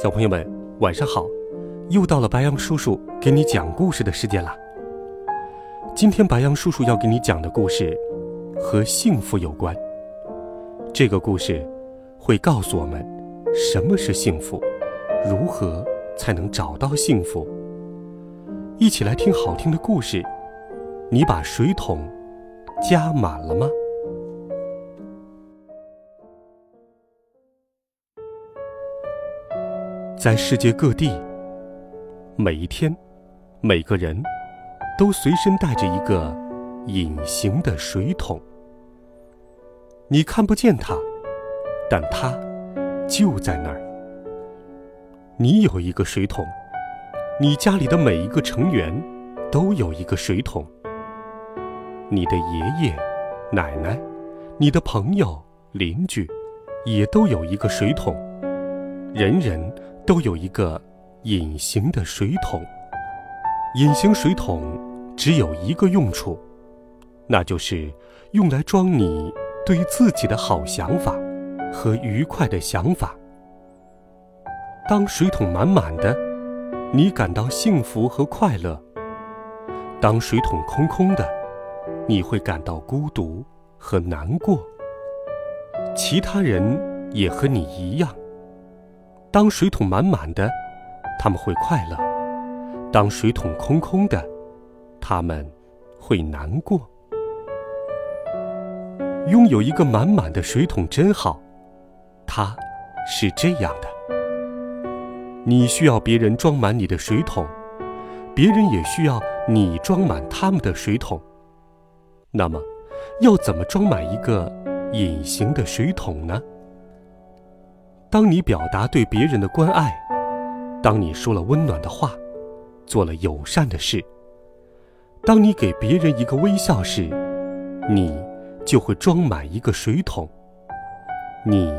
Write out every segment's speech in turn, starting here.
小朋友们，晚上好！又到了白羊叔叔给你讲故事的时间了。今天白羊叔叔要给你讲的故事和幸福有关。这个故事会告诉我们什么是幸福，如何才能找到幸福。一起来听好听的故事。你把水桶加满了吗？在世界各地，每一天，每个人都随身带着一个隐形的水桶。你看不见它，但它就在那儿。你有一个水桶，你家里的每一个成员都有一个水桶。你的爷爷、奶奶、你的朋友、邻居，也都有一个水桶。人人。都有一个隐形的水桶。隐形水桶只有一个用处，那就是用来装你对自己的好想法和愉快的想法。当水桶满满的，你感到幸福和快乐；当水桶空空的，你会感到孤独和难过。其他人也和你一样。当水桶满满的，他们会快乐；当水桶空空的，他们会难过。拥有一个满满的水桶真好，它是这样的：你需要别人装满你的水桶，别人也需要你装满他们的水桶。那么，要怎么装满一个隐形的水桶呢？当你表达对别人的关爱，当你说了温暖的话，做了友善的事，当你给别人一个微笑时，你就会装满一个水桶。你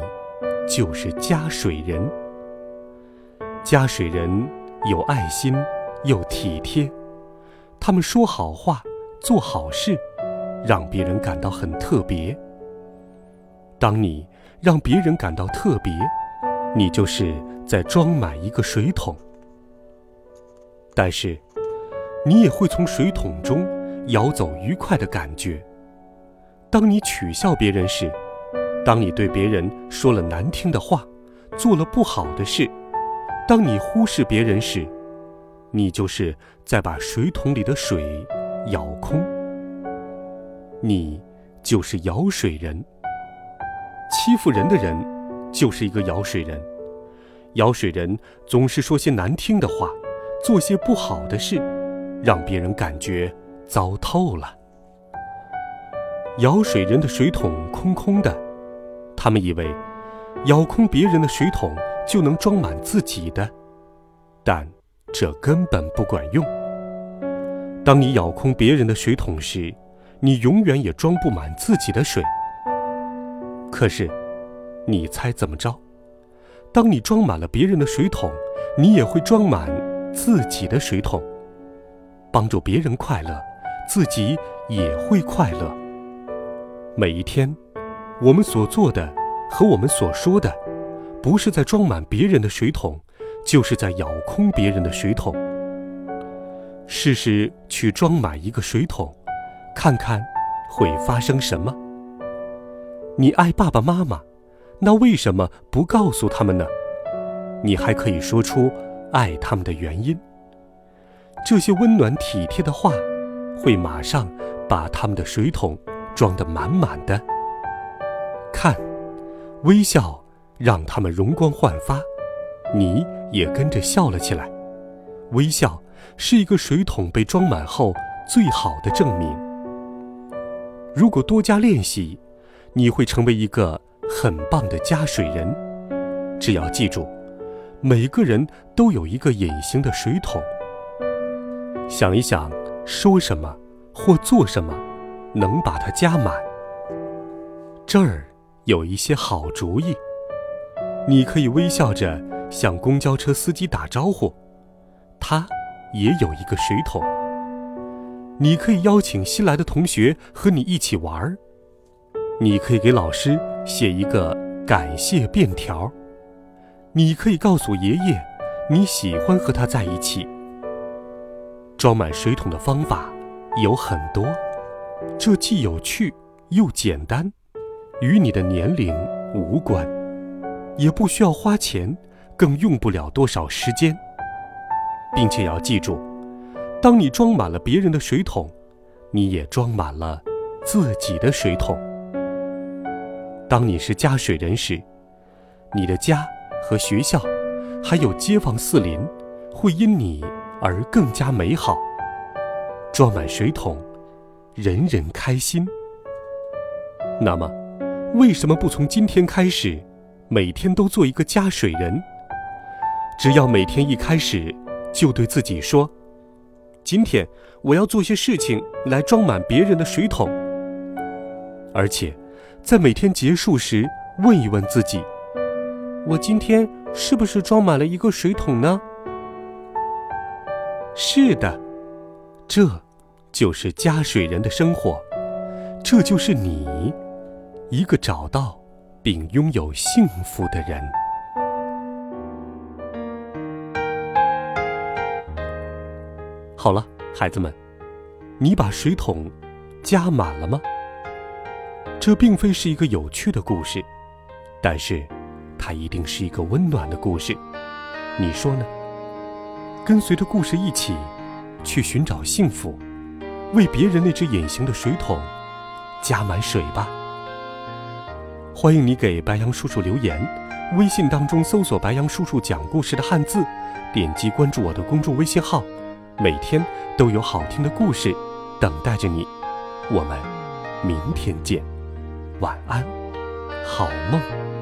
就是加水人。加水人有爱心又体贴，他们说好话，做好事，让别人感到很特别。当你让别人感到特别。你就是在装满一个水桶，但是你也会从水桶中舀走愉快的感觉。当你取笑别人时，当你对别人说了难听的话，做了不好的事，当你忽视别人时，你就是在把水桶里的水舀空。你就是舀水人，欺负人的人。就是一个舀水人，舀水人总是说些难听的话，做些不好的事，让别人感觉糟透了。舀水人的水桶空空的，他们以为舀空别人的水桶就能装满自己的，但这根本不管用。当你舀空别人的水桶时，你永远也装不满自己的水。可是。你猜怎么着？当你装满了别人的水桶，你也会装满自己的水桶。帮助别人快乐，自己也会快乐。每一天，我们所做的和我们所说的，不是在装满别人的水桶，就是在舀空别人的水桶。试试去装满一个水桶，看看会发生什么。你爱爸爸妈妈。那为什么不告诉他们呢？你还可以说出爱他们的原因。这些温暖体贴的话，会马上把他们的水桶装得满满的。看，微笑让他们容光焕发，你也跟着笑了起来。微笑是一个水桶被装满后最好的证明。如果多加练习，你会成为一个。很棒的加水人，只要记住，每个人都有一个隐形的水桶。想一想，说什么或做什么，能把它加满。这儿有一些好主意。你可以微笑着向公交车司机打招呼，他也有一个水桶。你可以邀请新来的同学和你一起玩儿。你可以给老师写一个感谢便条。你可以告诉爷爷，你喜欢和他在一起。装满水桶的方法有很多，这既有趣又简单，与你的年龄无关，也不需要花钱，更用不了多少时间，并且要记住。当你装满了别人的水桶，你也装满了自己的水桶。当你是加水人时，你的家和学校，还有街坊四邻，会因你而更加美好。装满水桶，人人开心。那么，为什么不从今天开始，每天都做一个加水人？只要每天一开始，就对自己说。今天我要做些事情来装满别人的水桶，而且在每天结束时问一问自己：我今天是不是装满了一个水桶呢？是的，这就是加水人的生活，这就是你，一个找到并拥有幸福的人。好了，孩子们，你把水桶加满了吗？这并非是一个有趣的故事，但是它一定是一个温暖的故事。你说呢？跟随着故事一起去寻找幸福，为别人那只隐形的水桶加满水吧。欢迎你给白杨叔叔留言，微信当中搜索“白杨叔叔讲故事”的汉字，点击关注我的公众微信号。每天都有好听的故事等待着你，我们明天见，晚安，好梦。